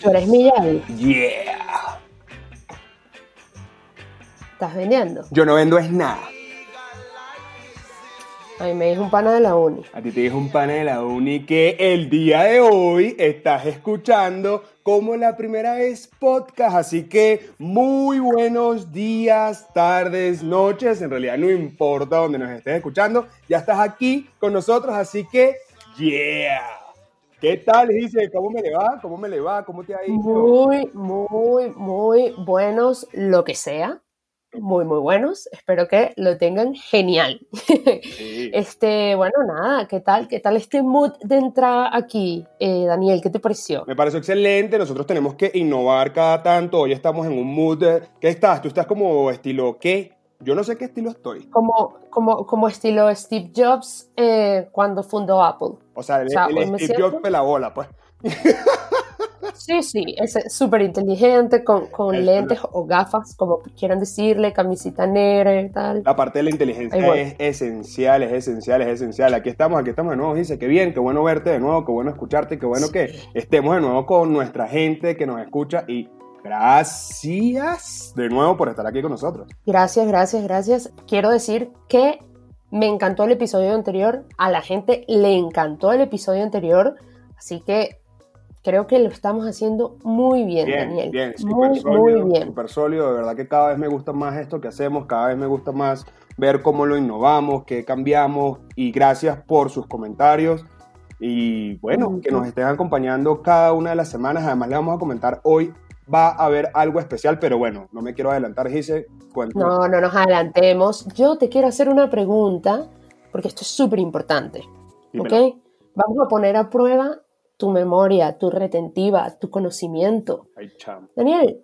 ¿Tú eres Miyagi? Yeah. ¿Estás vendiendo? Yo no vendo es nada. A mí me dijo un pana de la uni. A ti te dijo un pana de la uni que el día de hoy estás escuchando como la primera vez podcast. Así que muy buenos días, tardes, noches. En realidad no importa donde nos estés escuchando. Ya estás aquí con nosotros. Así que, yeah. ¿Qué tal, dice? ¿Cómo me le va? ¿Cómo me le va? ¿Cómo te ha ido? Muy, muy, muy buenos, lo que sea muy, muy buenos. Espero que lo tengan genial. Este, bueno, nada, ¿qué tal? ¿Qué tal este mood de entrada aquí, eh, Daniel? ¿Qué te pareció? Me pareció excelente. Nosotros tenemos que innovar cada tanto. Hoy estamos en un mood. ¿Qué estás? ¿Tú estás como estilo qué? Yo no sé qué estilo estoy. Como, como, como estilo Steve Jobs eh, cuando fundó Apple. O sea, el, Steve Jobs la bola, pues. Sí, sí, es súper inteligente, con, con lentes o gafas, como quieran decirle, camisita negra y tal. La parte de la inteligencia es esencial, es esencial, es esencial. Aquí estamos, aquí estamos de nuevo, dice, qué bien, qué bueno verte de nuevo, qué bueno escucharte, qué bueno que estemos de nuevo con nuestra gente que nos escucha y gracias de nuevo por estar aquí con nosotros. Gracias, gracias, gracias. Quiero decir que me encantó el episodio anterior, a la gente le encantó el episodio anterior, así que creo que lo estamos haciendo muy bien, Daniel. Bien, muy, muy bien. Súper sólido, de verdad que cada vez me gusta más esto que hacemos, cada vez me gusta más ver cómo lo innovamos, qué cambiamos y gracias por sus comentarios y bueno, que nos estén acompañando cada una de las semanas. Además, le vamos a comentar hoy. Va a haber algo especial, pero bueno, no me quiero adelantar, Gise. No, no nos adelantemos. Yo te quiero hacer una pregunta, porque esto es súper importante. ¿Ok? Vamos a poner a prueba tu memoria, tu retentiva, tu conocimiento. Daniel,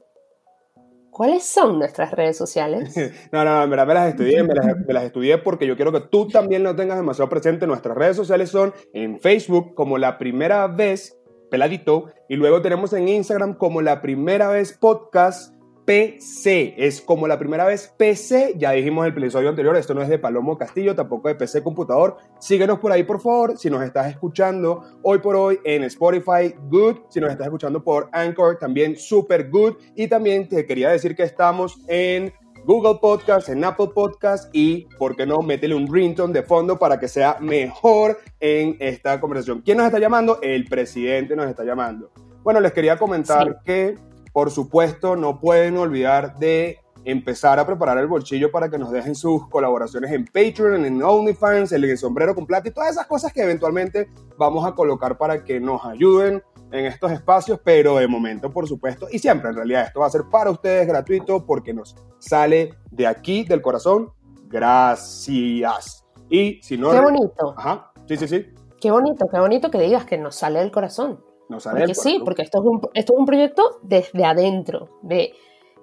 ¿cuáles son nuestras redes sociales? no, no, verdad me las estudié, me las, estudié porque yo quiero que tú también lo tengas demasiado presente. Nuestras redes sociales son en Facebook como la primera vez, peladito, y luego tenemos en Instagram como la primera vez podcast PC. Es como la primera vez PC. Ya dijimos el episodio anterior, esto no es de Palomo Castillo, tampoco de PC computador. Síguenos por ahí, por favor. Si nos estás escuchando hoy por hoy en Spotify, good. Si nos estás escuchando por Anchor, también super good. Y también te quería decir que estamos en Google Podcast, en Apple Podcast y, ¿por qué no? Métele un ringtone de fondo para que sea mejor en esta conversación. ¿Quién nos está llamando? El presidente nos está llamando. Bueno, les quería comentar que por supuesto, no pueden olvidar de empezar a preparar el bolsillo para que nos dejen sus colaboraciones en Patreon, en OnlyFans, en el sombrero con plata y todas esas cosas que eventualmente vamos a colocar para que nos ayuden en estos espacios, pero de momento, por supuesto, y siempre en realidad esto va a ser para ustedes gratuito porque nos sale de aquí, del corazón. Gracias. Y si no... Qué bonito. Ajá, sí, sí, sí. Qué bonito, qué bonito que digas que nos sale del corazón porque sí, porque esto es, un, esto es un proyecto desde adentro, de,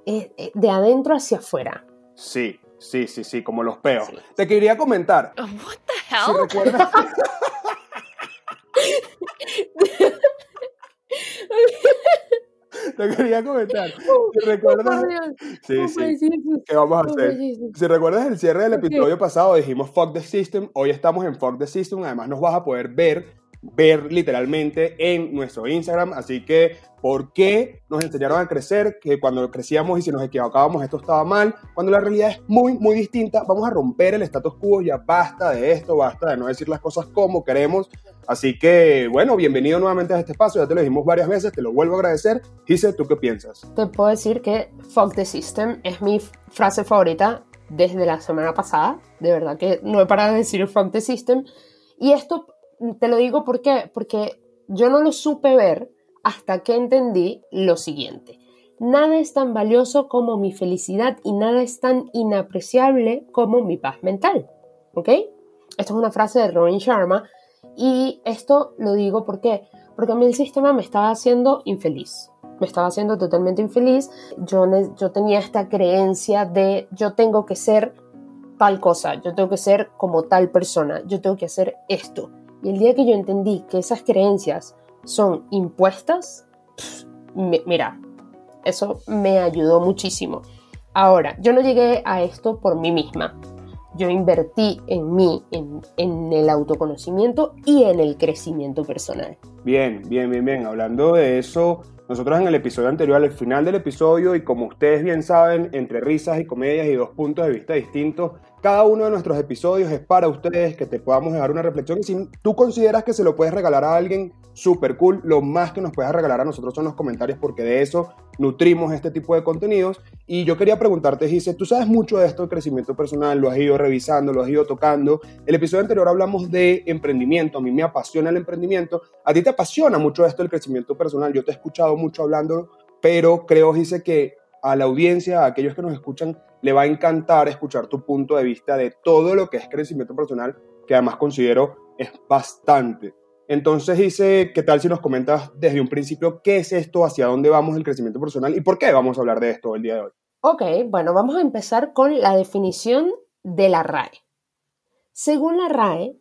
eh, eh, de adentro hacia afuera. Sí, sí, sí, sí, como los peos. Te quería comentar. Oh, what the hell? Si recuerdas... Te quería comentar. Si recuerdas. Sí, sí. ¿Qué vamos a hacer? Si recuerdas el cierre del episodio pasado, dijimos Fuck the System. Hoy estamos en Fuck the System. Además, nos vas a poder ver ver literalmente en nuestro Instagram. Así que, ¿por qué nos enseñaron a crecer? Que cuando crecíamos y si nos equivocábamos esto estaba mal, cuando la realidad es muy, muy distinta. Vamos a romper el status quo, ya basta de esto, basta de no decir las cosas como queremos. Así que, bueno, bienvenido nuevamente a este espacio. Ya te lo dijimos varias veces, te lo vuelvo a agradecer. Gise, ¿tú qué piensas? Te puedo decir que fuck the system es mi frase favorita desde la semana pasada. De verdad que no he parado de decir fuck the system. Y esto te lo digo ¿por porque yo no lo supe ver hasta que entendí lo siguiente. Nada es tan valioso como mi felicidad y nada es tan inapreciable como mi paz mental. ¿Ok? Esto es una frase de Robin Sharma y esto lo digo porque porque a mí el sistema me estaba haciendo infeliz. Me estaba haciendo totalmente infeliz. Yo, yo tenía esta creencia de yo tengo que ser tal cosa, yo tengo que ser como tal persona, yo tengo que hacer esto. Y el día que yo entendí que esas creencias son impuestas, mira, eso me ayudó muchísimo. Ahora, yo no llegué a esto por mí misma. yo invertí en mí, en, en, el autoconocimiento y en el crecimiento personal. Bien, bien, bien, bien. Hablando de eso, nosotros en el episodio anterior, al final del episodio, y como ustedes bien saben, entre risas y comedias y dos puntos de vista distintos, cada uno de nuestros episodios es para ustedes, que te podamos dejar una reflexión. Y si tú consideras que se lo puedes regalar a alguien, súper cool. Lo más que nos puedes regalar a nosotros son los comentarios, porque de eso nutrimos este tipo de contenidos. Y yo quería preguntarte, Gise, tú sabes mucho de esto de crecimiento personal, lo has ido revisando, lo has ido tocando. El episodio anterior hablamos de emprendimiento. A mí me apasiona el emprendimiento. A ti te apasiona mucho esto del crecimiento personal. Yo te he escuchado mucho hablando, pero creo, Gise, que a la audiencia, a aquellos que nos escuchan, le va a encantar escuchar tu punto de vista de todo lo que es crecimiento personal, que además considero es bastante. Entonces dice, ¿qué tal si nos comentas desde un principio qué es esto, hacia dónde vamos el crecimiento personal y por qué vamos a hablar de esto el día de hoy? Ok, bueno, vamos a empezar con la definición de la RAE. Según la RAE,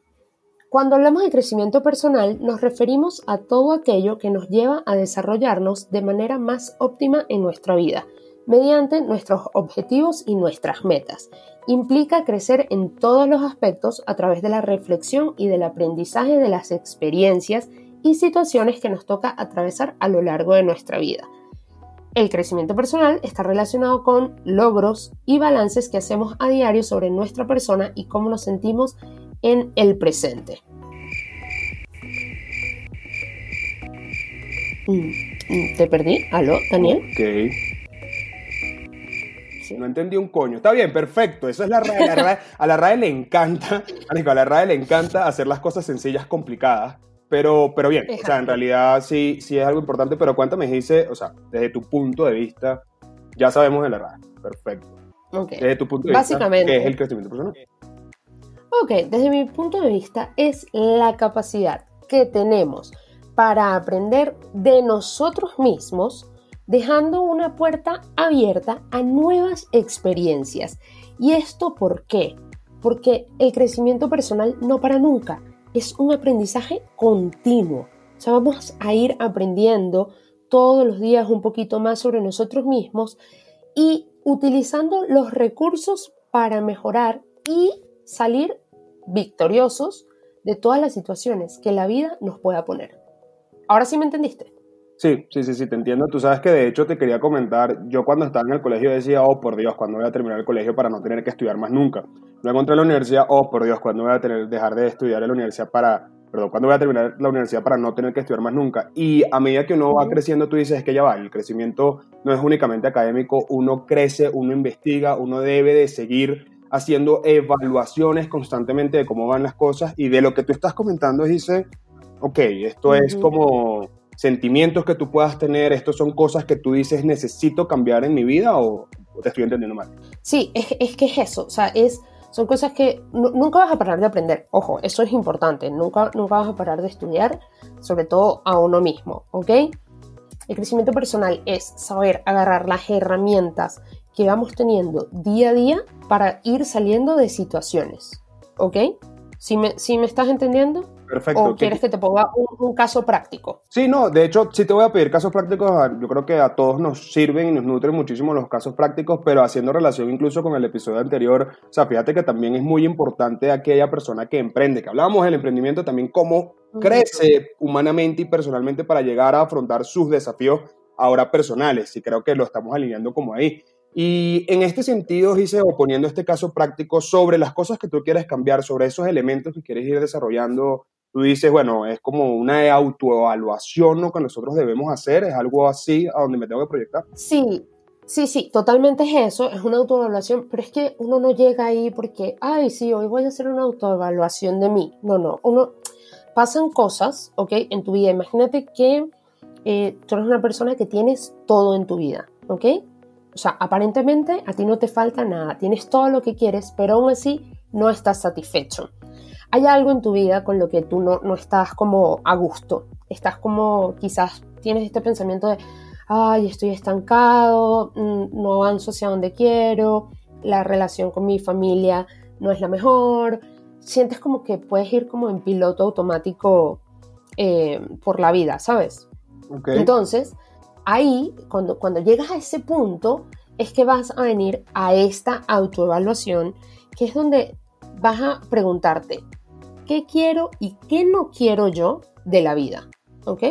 cuando hablamos de crecimiento personal nos referimos a todo aquello que nos lleva a desarrollarnos de manera más óptima en nuestra vida, mediante nuestros objetivos y nuestras metas. Implica crecer en todos los aspectos a través de la reflexión y del aprendizaje de las experiencias y situaciones que nos toca atravesar a lo largo de nuestra vida. El crecimiento personal está relacionado con logros y balances que hacemos a diario sobre nuestra persona y cómo nos sentimos en el presente. Mm, mm, ¿Te perdí? ¿Aló, Daniel? No entendí un coño. Está bien, perfecto. Eso es la RAE. a la RAE le encanta, a la RAE le encanta hacer las cosas sencillas complicadas. Pero, pero bien, o sea, en realidad sí, sí es algo importante, pero cuéntame, dice, o sea, desde tu punto de vista, ya sabemos de la RAE. Perfecto. Desde tu punto de Básicamente, vista, ¿qué es el crecimiento personal? Ok, desde mi punto de vista es la capacidad que tenemos para aprender de nosotros mismos dejando una puerta abierta a nuevas experiencias. ¿Y esto por qué? Porque el crecimiento personal no para nunca, es un aprendizaje continuo. O sea, vamos a ir aprendiendo todos los días un poquito más sobre nosotros mismos y utilizando los recursos para mejorar y salir victoriosos de todas las situaciones que la vida nos pueda poner. Ahora sí me entendiste. Sí, sí, sí, sí, te entiendo. Tú sabes que de hecho te quería comentar, yo cuando estaba en el colegio decía, oh, por Dios, cuando voy a terminar el colegio para no tener que estudiar más nunca? Luego entré a la universidad, oh, por Dios, cuando voy a tener, dejar de estudiar en la universidad para, perdón, cuando voy a terminar la universidad para no tener que estudiar más nunca? Y a medida que uno va creciendo, tú dices, es que ya va, el crecimiento no es únicamente académico, uno crece, uno investiga, uno debe de seguir haciendo evaluaciones constantemente de cómo van las cosas y de lo que tú estás comentando dice, ok, esto es como sentimientos que tú puedas tener, estos son cosas que tú dices necesito cambiar en mi vida o, te estoy entendiendo mal? Sí, es, es, que es eso, o sea, es, son cosas que nunca vas a parar de aprender, ojo, eso es importante, nunca, nunca vas a parar de estudiar, sobre todo a uno mismo, ¿ok? El crecimiento personal es saber agarrar las herramientas que vamos teniendo día a día para ir saliendo de situaciones, ¿ok? ¿Sí me, ¿sí me estás entendiendo? Perfecto. ¿O quieres que te ponga un, caso práctico? Sí, no, de hecho, sí te voy a pedir casos prácticos. Yo creo que a todos nos sirven y nos nutren muchísimo los casos prácticos, pero haciendo relación incluso con el episodio anterior, o sea, fíjate que también es muy importante aquella persona que emprende, que hablábamos del emprendimiento también, cómo crece humanamente y personalmente para llegar a afrontar sus desafíos ahora personales, y creo que lo estamos alineando como ahí. Y en este sentido, hice o poniendo este caso práctico sobre las cosas que tú quieres cambiar, sobre esos elementos que quieres ir desarrollando tú dices, bueno, es como una autoevaluación ¿no? que nosotros debemos hacer, es algo así a donde me tengo que proyectar. Sí, sí, sí, totalmente es eso, es una autoevaluación, pero es que uno no llega ahí porque, ay, sí, hoy voy a hacer una autoevaluación de mí. No, no, uno, pasan cosas, ¿ok? En tu vida, imagínate que eh, tú eres una persona que tienes todo en tu vida, ¿ok? O sea, aparentemente a ti no te falta nada, tienes todo lo que quieres, pero aún así no estás satisfecho hay algo en tu vida con lo que tú no, no estás como a gusto. Estás como, quizás tienes este pensamiento de, ay, estoy estancado, mm, no avanzo hacia donde quiero, la relación con mi familia no es la mejor. Sientes como que puedes ir como en piloto automático eh, por la vida, ¿sabes? Entonces, ahí, cuando, cuando llegas a ese punto, es que vas a venir a esta autoevaluación, que es donde vas a preguntarte, ¿qué quiero y qué no quiero yo de la vida? ¿Ok?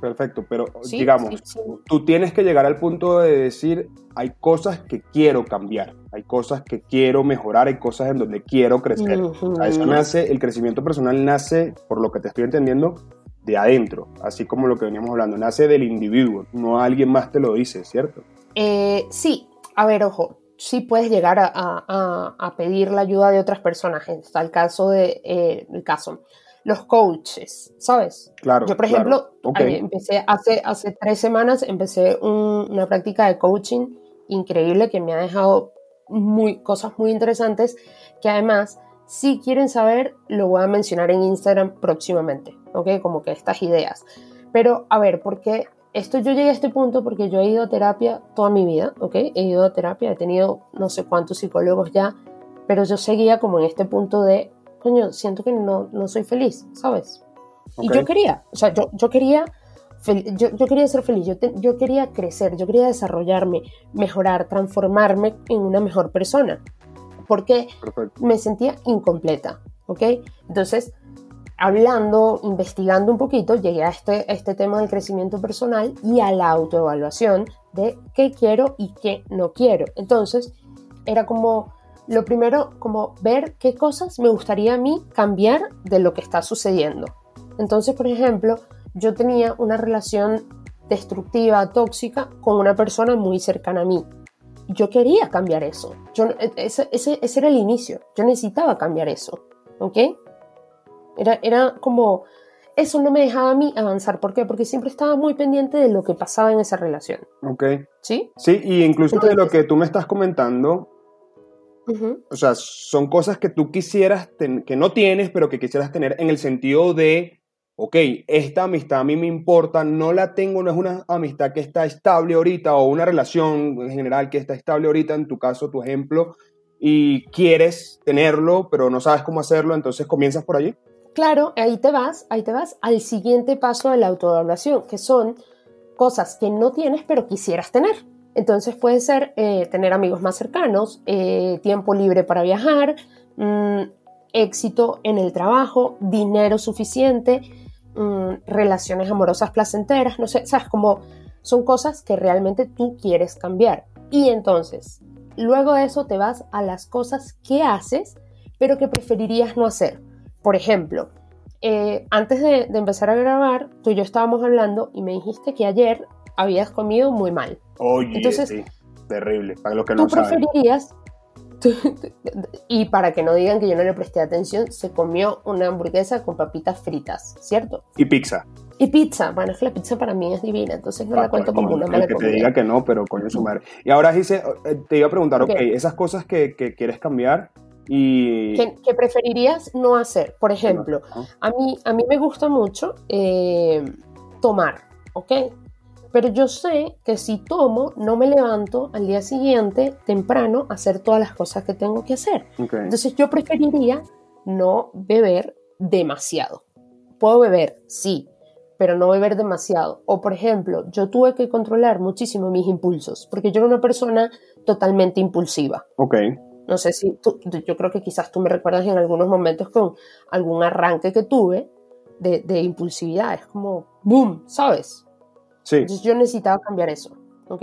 Perfecto, pero digamos, tú tienes que llegar al punto de decir, hay cosas que quiero cambiar, hay cosas que quiero mejorar, hay cosas en donde quiero crecer. eso nace, el crecimiento personal nace, por lo que te estoy entendiendo, de adentro, así como lo que veníamos hablando, nace del individuo, no alguien más te lo dice, ¿cierto? Eh, sí, a ver, ojo, sí puedes llegar a, pedir la ayuda de otras personas, está el caso de, eh, el caso los coaches, ¿sabes? Claro. Yo, por ejemplo, empecé hace, hace tres semanas, empecé una práctica de coaching increíble que me ha dejado muy, cosas muy interesantes que además, si quieren saber, lo voy a mencionar en Instagram próximamente, ¿ok? Como que estas ideas. Pero, a ver, porque esto yo llegué a este punto porque yo he ido a terapia toda mi vida, ¿ok? He ido a terapia, he tenido no sé cuántos psicólogos ya, pero yo seguía como en este punto de coño, siento que no, no soy feliz, ¿sabes? Y yo quería, o sea, yo, yo quería... Yo, yo, quería ser feliz, yo, yo quería crecer, yo quería desarrollarme, mejorar, transformarme en una mejor persona, porque me sentía incompleta, ¿ok? Entonces, hablando, investigando un poquito, llegué a este, este tema del crecimiento personal y a la autoevaluación de qué quiero y qué no quiero. Entonces, era como lo primero, como ver qué cosas me gustaría a mí cambiar de lo que está sucediendo. Entonces, por ejemplo, yo tenía una relación destructiva, tóxica, con una persona muy cercana a mí. Yo quería cambiar eso. Yo, e, ese, ese, era el inicio. Yo necesitaba cambiar eso. ¿Ok? Era, era como... Eso no me dejaba a mí avanzar. ¿Por qué? Porque siempre estaba muy pendiente de lo que pasaba en esa relación. Ok. ¿Sí? Sí, y incluso de lo que tú me estás comentando, o sea, son cosas que tú quisieras, que no tienes, pero que quisieras tener en el sentido de, ok, esta amistad a mí me importa, no la tengo, no es una amistad que está estable ahorita o una relación en general que está estable ahorita, en tu caso, tu ejemplo, y quieres tenerlo, pero no sabes cómo hacerlo, entonces comienzas por allí. Claro, ahí te vas, ahí te vas al siguiente paso de la autoevaluación, que son cosas que no tienes, pero quisieras tener. Entonces puede ser eh, tener amigos más cercanos, eh, tiempo libre para viajar, mm, éxito en el trabajo, dinero suficiente, mm, relaciones amorosas placenteras, no sé, sabes, como son cosas que realmente tú quieres cambiar. Y entonces, luego de eso te vas a las cosas que haces, pero que preferirías no hacer. Por ejemplo, eh, antes de, de empezar a grabar, tú y yo estábamos hablando y me dijiste que ayer habías comido muy mal. Oye, Entonces, sí, terrible, para los que no ¿tú preferirías, y para que no digan que yo no le presté atención, se comió una hamburguesa con papitas fritas, ¿cierto? Y pizza. Y pizza, bueno, es que la pizza para mí es divina, entonces no la ah, cuento como una mala que te diga que no, pero coño su madre. Y ahora eh, te iba a preguntar, ok, esas cosas que, que quieres cambiar y... ¿Qué, preferirías no hacer? Por ejemplo, a, mí, a mí me gusta mucho eh, tomar, ¿ok? Pero yo sé que si tomo, no me levanto al día siguiente temprano a hacer todas las cosas que tengo que hacer. Entonces yo preferiría no beber demasiado. Puedo beber, sí, pero no beber demasiado. O por ejemplo, yo tuve que controlar muchísimo mis impulsos, porque yo era una persona totalmente impulsiva. Ok. No sé si tú, yo creo que quizás tú me recuerdas en algunos momentos con algún arranque que tuve de, de impulsividad. Es como, boom, ¿sabes? Sí. yo necesitaba cambiar eso, ¿ok?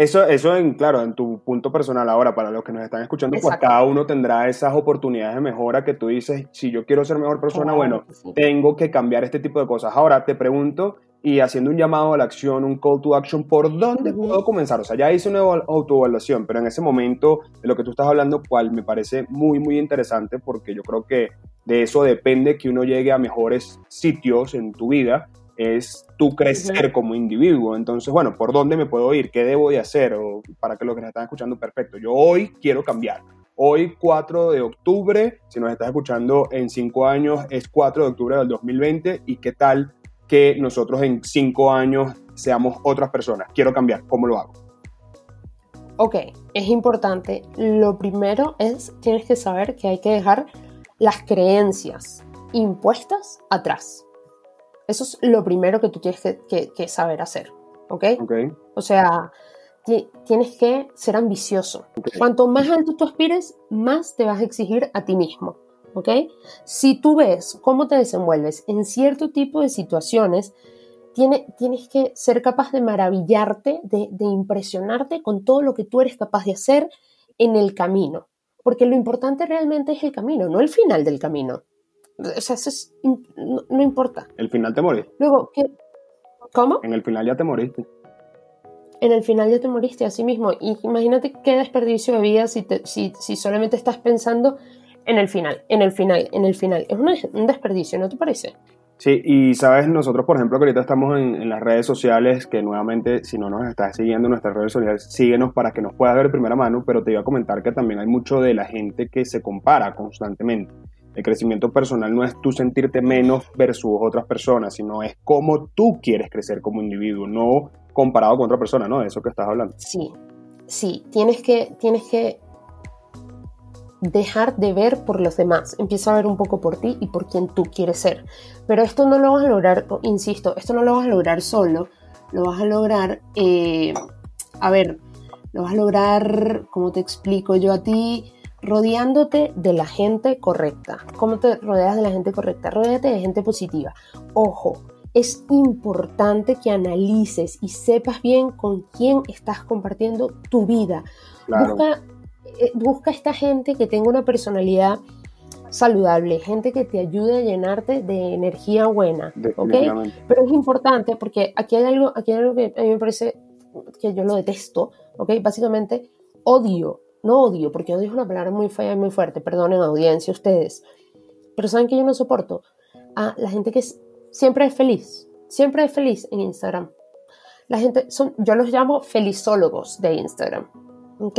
Eso, eso en, claro, en tu punto personal ahora, para los que nos están escuchando, pues cada uno tendrá esas oportunidades de mejora que tú dices, si yo quiero ser mejor persona, bueno, tengo que cambiar este tipo de cosas. Ahora te pregunto, y haciendo un llamado a la acción, un call to action, ¿por dónde puedo comenzar? O sea, ya hice una autoevaluación, pero en ese momento de lo que tú estás hablando, cual me parece muy, muy interesante, porque yo creo que de eso depende que uno llegue a mejores sitios en tu vida es tu crecer como individuo. Entonces, bueno, ¿por dónde me puedo ir? ¿Qué debo de hacer? O para que los que nos están escuchando, perfecto. Yo hoy quiero cambiar. Hoy, 4 de octubre, si nos estás escuchando en 5 años, es 4 de octubre del 2020. ¿Y qué tal que nosotros en 5 años seamos otras personas? Quiero cambiar. ¿Cómo lo hago? Ok, es importante. Lo primero es, tienes que saber que hay que dejar las creencias impuestas atrás. Eso es lo primero que tú tienes que, saber hacer, ¿ok? O sea, tienes que ser ambicioso. Cuanto más alto tú aspires, más te vas a exigir a ti mismo. ¿Ok? Si tú ves cómo te desenvuelves en cierto tipo de situaciones, tienes que ser capaz de maravillarte, de, impresionarte con todo lo que tú eres capaz de hacer en el camino. Porque lo importante realmente es el camino, no el final del camino. O sea, eso no, importa. El final te moriste. Luego, ¿qué? ¿Cómo? En el final ya te moriste. En el final ya te moriste, así mismo. Y imagínate qué desperdicio de vida si, si, si solamente estás pensando en el final, en el final, en el final. Es un desperdicio, ¿no te parece? Sí, y sabes, nosotros, por ejemplo, que ahorita estamos en, las redes sociales, que nuevamente, si no nos estás siguiendo en nuestras redes sociales, síguenos para que nos puedas ver de primera mano, pero te iba a comentar que también hay mucho de la gente que se compara constantemente. El crecimiento personal no es tú sentirte menos versus otras personas, sino es cómo tú quieres crecer como individuo, no comparado con otra persona, ¿no? De eso que estás hablando. Sí, sí, tienes que, tienes que dejar de ver por los demás, empieza a ver un poco por ti y por quien tú quieres ser. Pero esto no lo vas a lograr, insisto, esto no lo vas a lograr solo, lo vas a lograr, eh, a ver, lo vas a lograr, como te explico yo a ti, rodeándote de la gente correcta. ¿Cómo te rodeas de la gente correcta? Rodéate de gente positiva. Ojo, es importante que analices y sepas bien con quién estás compartiendo tu vida. Busca eh, busca esta gente que tenga una personalidad saludable, gente que te ayude a llenarte de energía buena, ¿ok? Pero es importante porque aquí hay algo, aquí hay algo que a mí me parece que yo lo detesto, ¿ok? Básicamente odio, no odio, porque odio es una palabra muy fea y muy fuerte, perdonen audiencia ustedes, pero saben que yo no soporto a la gente que siempre es feliz, siempre es feliz en Instagram. La gente, son, yo los llamo felizólogos de Instagram, ¿ok?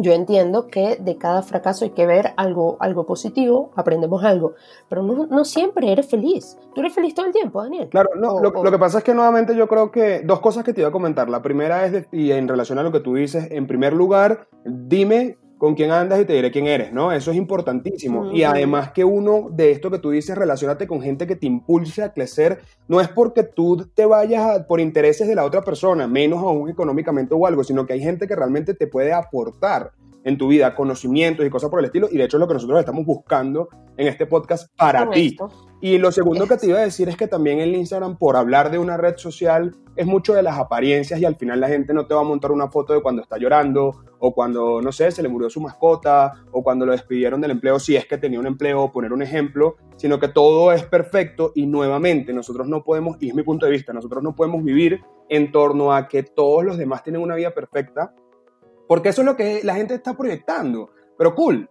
Yo entiendo que de cada fracaso hay que ver algo, algo positivo, aprendemos algo, pero no, siempre eres feliz. Tú eres feliz todo el tiempo, Daniel. Claro, no, lo, que pasa es que nuevamente yo creo que dos cosas que te iba a comentar. La primera es, y en relación a lo que tú dices, en primer lugar, dime con quién andas y te diré quién eres, ¿no? Eso es importantísimo. Y además que uno de esto que tú dices, relacionate con gente que te impulse a crecer, no es porque tú te vayas por intereses de la otra persona, menos aún económicamente o algo, sino que hay gente que realmente te puede aportar en tu vida conocimientos y cosas por el estilo, y de hecho es lo que nosotros estamos buscando en este podcast para ti. Y lo segundo que te iba a decir es que también el Instagram, por hablar de una red social, es mucho de las apariencias y al final la gente no te va a montar una foto de cuando está llorando o cuando, no sé, se le murió su mascota o cuando lo despidieron del empleo, si es que tenía un empleo, poner un ejemplo, sino que todo es perfecto y nuevamente nosotros no podemos, y es mi punto de vista, nosotros no podemos vivir en torno a que todos los demás tienen una vida perfecta porque eso es lo que la gente está proyectando. Pero cool,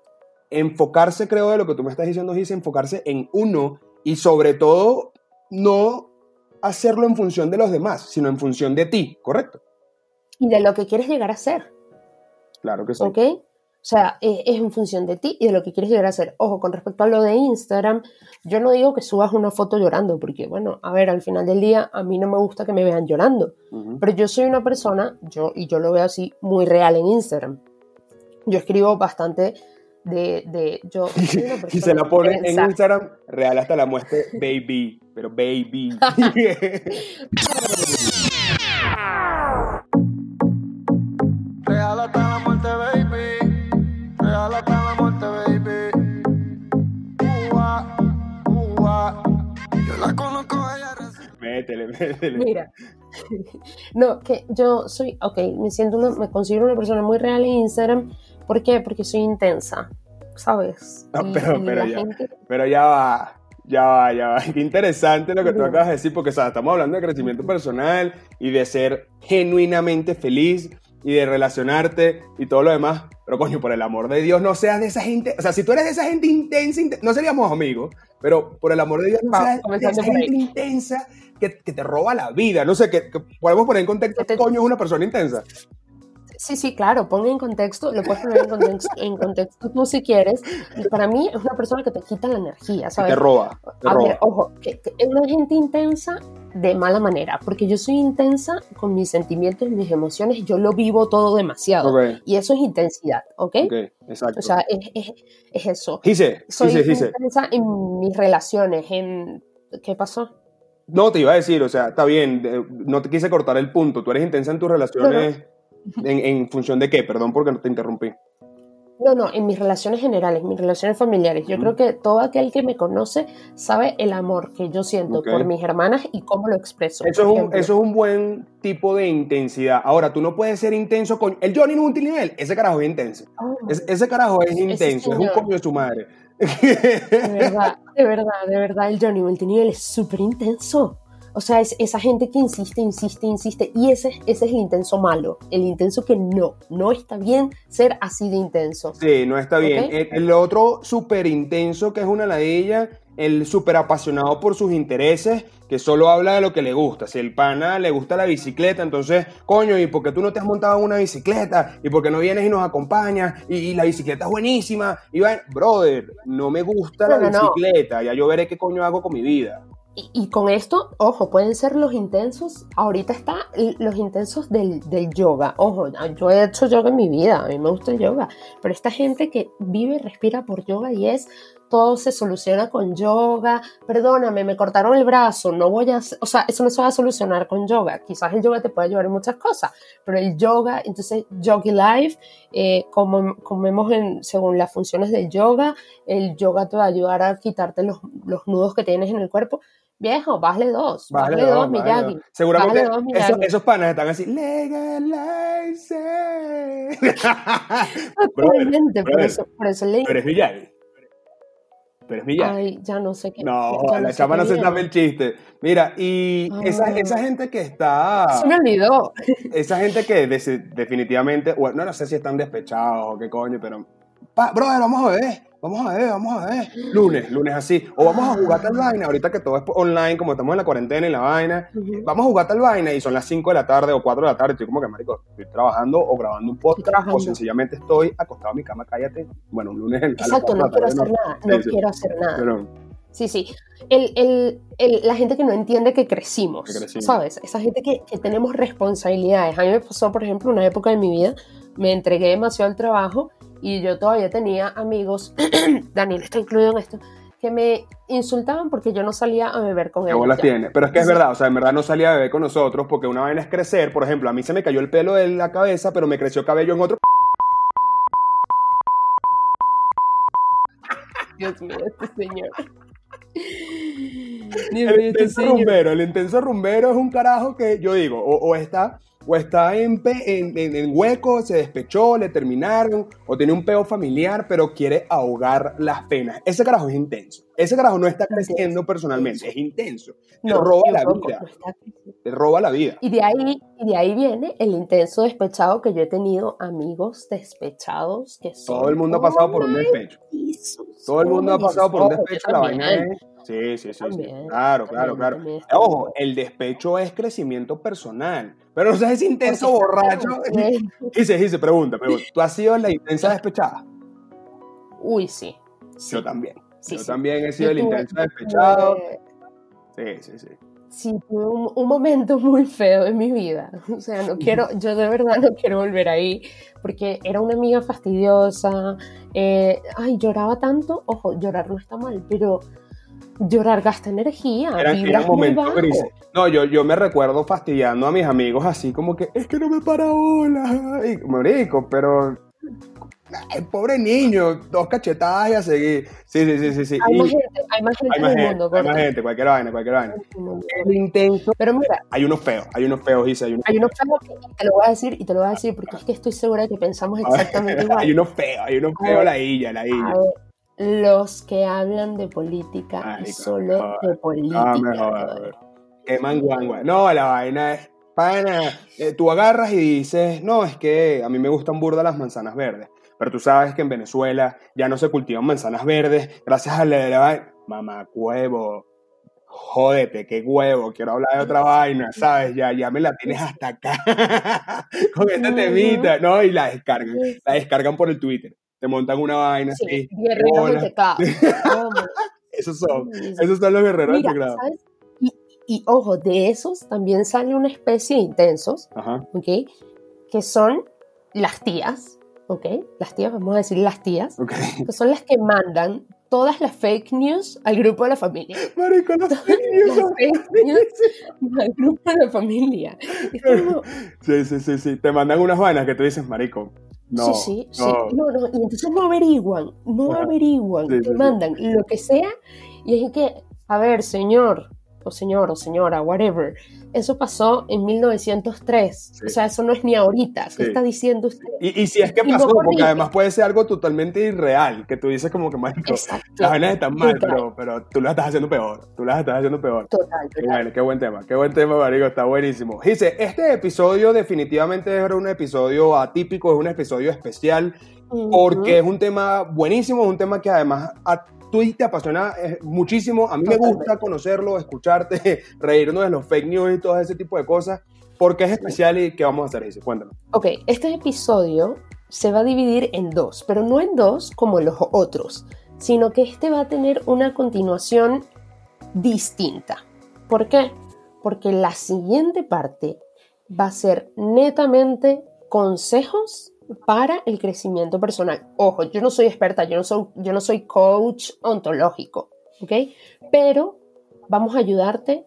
enfocarse, creo, de lo que tú me estás diciendo, es enfocarse en uno y sobre todo no hacerlo en función de los demás, sino en función de ti, ¿correcto? Y de lo que quieres llegar a ser. Claro que sí. ¿Ok? O sea, es, en función de ti y de lo que quieres llegar a hacer. Ojo, con respecto a lo de Instagram, yo no digo que subas una foto llorando, porque, bueno, a ver, al final del día a mí no me gusta que me vean llorando. Pero yo soy una persona, yo, y yo lo veo así, muy real en Instagram. Yo escribo bastante de, de yo y se la pone en Instagram real hasta la muerte baby pero baby Mira, no, que yo soy, ok, me siento una, me considero una persona muy real en Instagram. ¿Por qué? Porque soy intensa, ¿sabes? pero, pero, ya, pero ya va, ya va, ya va. Qué interesante lo que tú acabas de decir, porque estamos hablando de crecimiento personal y de ser genuinamente feliz y de relacionarte y todo lo demás. Pero coño, por el amor de Dios, no seas de esa gente. O sea, si tú eres de esa gente intensa, no seríamos amigos, pero por el amor de Dios, no seas de esa gente intensa que, te roba la vida. No sé, que, podemos poner en contexto, ¿qué coño es una persona intensa? Sí, sí, claro, pon en contexto, lo puedes poner en contexto, tú si quieres. Para mí es una persona que te quita la energía, ¿sabes? te roba. Te a roba. Ver, ojo, que, es una gente intensa de mala manera, porque yo soy intensa con mis sentimientos, mis emociones, yo lo vivo todo demasiado. Y eso es intensidad, ¿ok? Ok, exacto. O sea, es, es, es eso. Dice, soy dice, intensa en mis relaciones, en... ¿Qué pasó? No, te iba a decir, o sea, está bien, no te quise cortar el punto, tú eres intensa en tus relaciones ¿En, en función de qué? Perdón porque no te interrumpí. No, no, en mis relaciones generales, mis relaciones familiares. Yo creo que todo aquel que me conoce sabe el amor que yo siento Ok. por mis hermanas y cómo lo expreso. Eso es, un, eso es un buen tipo de intensidad. Ahora, tú no puedes ser intenso con... El Johnny no es un nivel. Ese carajo es intenso. oh, Es- ese carajo es intenso. Es un coño de su madre. de verdad, de verdad, de verdad, el Johnny Multinivel es súper intenso. O sea, es esa gente que insiste, insiste, insiste. Y ese, ese es el intenso malo. El intenso que no, no está bien ser así de intenso. Sí, no está bien. El, el otro súper intenso, que es una ladilla, el súper apasionado por sus intereses, que solo habla de lo que le gusta. Si el pana le gusta la bicicleta, entonces, coño, ¿y por qué tú no te has montado en una bicicleta? ¿Y por qué no vienes y nos acompañas? Y, y la bicicleta es buenísima. Y va, brother, no me gusta la no. bicicleta. Ya yo veré qué coño hago con mi vida. Y, y con esto, ojo, pueden ser los intensos. Ahorita está los intensos del, del yoga. Ojo, yo he hecho yoga en mi vida, a mí me gusta el yoga. Pero esta gente que vive y respira por yoga y es todo se soluciona con yoga. Perdóname, me cortaron el brazo, no voy a. O sea, eso no se va a solucionar con yoga. Quizás el yoga te puede ayudar en muchas cosas, pero el yoga, entonces, Yogi Life, eh, como, vemos en, según las funciones del yoga, el yoga te va a ayudar a quitarte los, los nudos que tienes en el cuerpo. Viejo, bájale dos, bájale, Bájale dos, dos, Miyagi. dos. Seguramente dos, esos, Miyagi. esos panas están así, legalize. Totalmente, por eso, por eso le Tú eres Miyagi. Tú eres Miyagi. Ay, ya no sé qué. No, la chama qué no se sabe el chiste. Mira, y esa, esa gente que está, Se me olvidó. esa gente que definitivamente, bueno, no sé si están despechados o qué coño, pero, pa, brother, vamos a ver, vamos a ver, vamos a ver. Lunes, lunes así. O vamos a jugar tal vaina, ahorita que todo es online, como estamos en la cuarentena y la vaina, Ujú. vamos a jugar tal vaina y son las 5 de la tarde o 4 de la tarde. Estoy como que, marico, estoy trabajando o grabando un podcast o sencillamente estoy acostado en mi cama, cállate. Bueno, un lunes Exacto, cuatro de no quiero hacer nada, no quiero hacer nada. Sí, sí. El, el, el- la gente que no entiende que crecimos, Que crecimos. ¿sabes? Esa gente que, que tenemos responsabilidades. A mí me pasó, por ejemplo, una época de mi vida, me entregué demasiado al trabajo y yo todavía tenía amigos, Daniel está incluido en esto, que me insultaban porque yo no salía a beber con ¿Qué ellos. Ya. tiene? Pero es que es Sí. verdad, o sea, en verdad no salía a beber con nosotros porque una vaina es crecer. Por ejemplo, a mí se me cayó el pelo de la cabeza, pero me creció cabello en otro. Dios mío, este señor. Dios El este intenso señor. rumbero. El intenso rumbero es un carajo que yo digo, o, o está, o está en, en, en- en hueco, se despechó, le terminaron, o tiene un peo familiar, pero quiere ahogar las penas. Ese carajo es intenso. Ese carajo no está creciendo personalmente, es intenso. Te No, roba la vida. no. Te roba la vida. Y de ahí, y de ahí viene el intenso despechado que yo he tenido amigos despechados que son. Todo el mundo ha pasado por un despecho. Jesús, Todo el mundo ha ¿cómo pasado por un despecho. La vaina es. Sí, sí, sí. Claro, claro, claro. Ojo, el despecho es crecimiento personal. Pero no seas ese intenso borracho. Dice, dice, pregunta, pregunta. ¿Tú has sido la intensa despechada? Uy, sí. sí, Yo también. Sí, Yo sí. también he sido el intenso despechado. Sí, sí, sí. Sí, tuve un, un momento muy feo en mi vida. O sea, no quiero, yo de verdad no quiero volver ahí, porque era una amiga fastidiosa. eh, ay, lloraba tanto. Ojo, llorar no está mal, pero llorar gasta energía. Muy momentos bajo. grises. No, yo, yo me recuerdo fastidiando a mis amigos así como que, es que no me para bola. Y, marico, pero... El pobre niño, dos cachetadas y a seguir. Sí, sí, sí, sí. sí. Hay Y más gente, hay más gente hay más en el gente, mundo, hay más gente, cualquier vaina, cualquier vaina. El intenso. Pero mira, Hay unos feos, hay unos feos, dice, hay unos hay unos feos que te lo voy a decir y te lo voy a decir porque es que estoy segura de que pensamos exactamente igual. hay unos feos, hay unos feos, la illa, la illa. los que hablan de política y solo de política. No, me jodas, Qué manguangua. No, la vaina es, pana, eh, tú agarras y dices, no, es que a mí me gustan burda las manzanas verdes. Pero tú sabes que en Venezuela ya no se cultivan manzanas verdes gracias a la de la vaina. Mamá, huevo. Jódete, qué huevo, quiero hablar de otra vaina, ¿sabes? Ya, ya me la tienes hasta acá con esta temita, ¿no? Y la descargan, la descargan por el Twitter, te montan una vaina Sí, así. guerreros Esos son, esos son los guerreros Mira, teclado. ¿sabes? Y, y ojo, de esos también sale una especie de intensos, Ajá. ¿ok? Que son las tías, ¿ok? Las tías, vamos a decir las tías, que son las que mandan todas las fake news al grupo de la familia. Marico, las fake news. Las fake news al grupo de la familia. Como, Sí, sí, sí, sí. Te mandan unas vainas que tú dices, marico. No, sí, sí, no. sí. No, no, y entonces no averiguan, no Ajá. averiguan, Sí, te sí, sí. mandan lo que sea y es que, a ver, señor, o señor, o señora, whatever, eso pasó en 1903, Sí. o sea, eso no es ni ahorita, ¿qué Sí. está diciendo usted? Y, y si es que Y no pasó, porque además puede ser algo totalmente irreal, que tú dices como que, Exacto. las vainas están mal, Total. pero, pero tú las estás haciendo peor, tú las estás haciendo peor. Total, total. bueno, qué buen tema, qué buen tema, marico, está buenísimo. Dice, este episodio definitivamente era un episodio atípico, es un episodio especial, porque es un tema buenísimo, es un tema que además a ti te apasiona eh, muchísimo. A mí me gusta conocerlo, escucharte, reírnos de los fake news y todo ese tipo de cosas, porque es especial y qué vamos a hacer, dice, cuéntanos. Ok, este episodio se va a dividir en dos, pero no en dos como los otros, sino que este va a tener una continuación distinta. ¿Por qué? Porque la siguiente parte va a ser netamente consejos para el crecimiento personal. Ojo, yo no soy experta, yo no soy, yo no soy coach ontológico, ¿ok? Pero vamos a ayudarte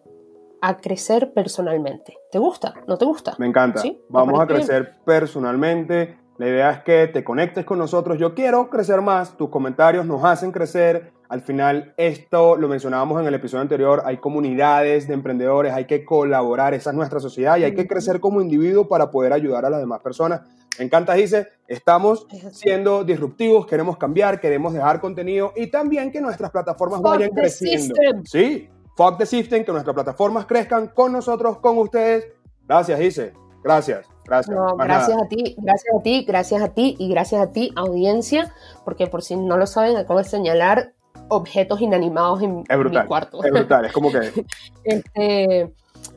a crecer personalmente. ¿Te gusta? ¿No te gusta? Me encanta. ¿Sí? ¿Te Vamos a bien? crecer personalmente. La idea es que te conectes con nosotros. Yo quiero crecer más. Tus comentarios nos hacen crecer. Al final, esto lo mencionábamos en el episodio anterior. Hay comunidades de emprendedores. Hay que colaborar. Esa es nuestra sociedad y hay que crecer como individuo para poder ayudar a las demás personas. Me encanta, dice. Estamos siendo disruptivos. Queremos cambiar. Queremos dejar contenido y también que nuestras plataformas Fuck vayan the creciendo. system. Sí, fuck the system, que nuestras plataformas crezcan con nosotros, con ustedes. Gracias, Ice. Gracias, gracias. No, gracias nada. a ti, gracias a ti, gracias a ti y gracias a ti, audiencia, porque por si no lo saben, acabo de señalar objetos inanimados en Es brutal. mi cuarto. Es brutal, es como que Este,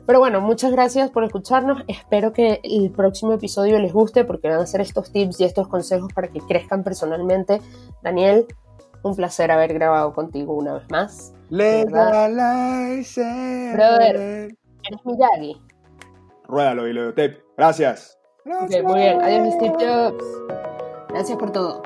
pero bueno, muchas gracias por escucharnos. Espero que el próximo episodio les guste porque van a ser estos tips y estos consejos para que crezcan personalmente. Daniel, un placer haber grabado contigo una vez más. legalize. Brother. Eres Miyagi. Ruédalo y lo tape. Gracias. Ok, muy bien. Adiós, Steve Jobs. Gracias por todo.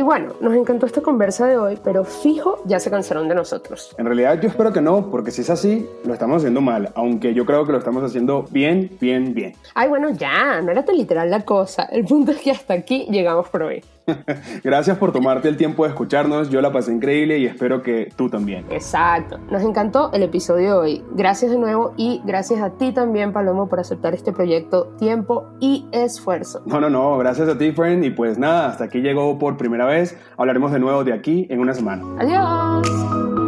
Y bueno, nos encantó esta conversa de hoy, pero fijo, ya se cansaron de nosotros. En realidad yo espero que no, porque si es así, lo estamos haciendo mal, aunque yo creo que lo estamos haciendo bien, bien, bien. Ay, bueno, ya, no era tan literal la cosa. El punto es que hasta aquí llegamos por hoy. Gracias por tomarte el tiempo de escucharnos, yo la pasé increíble y espero que tú también. Exacto. Nos encantó el episodio de hoy. Gracias de nuevo y gracias a ti también, Palomo, por aceptar este proyecto, tiempo y esfuerzo. No, no, no, gracias a ti, friend, y pues nada, hasta aquí llegó por primera vez. Hablaremos de nuevo de aquí en una semana. Adiós.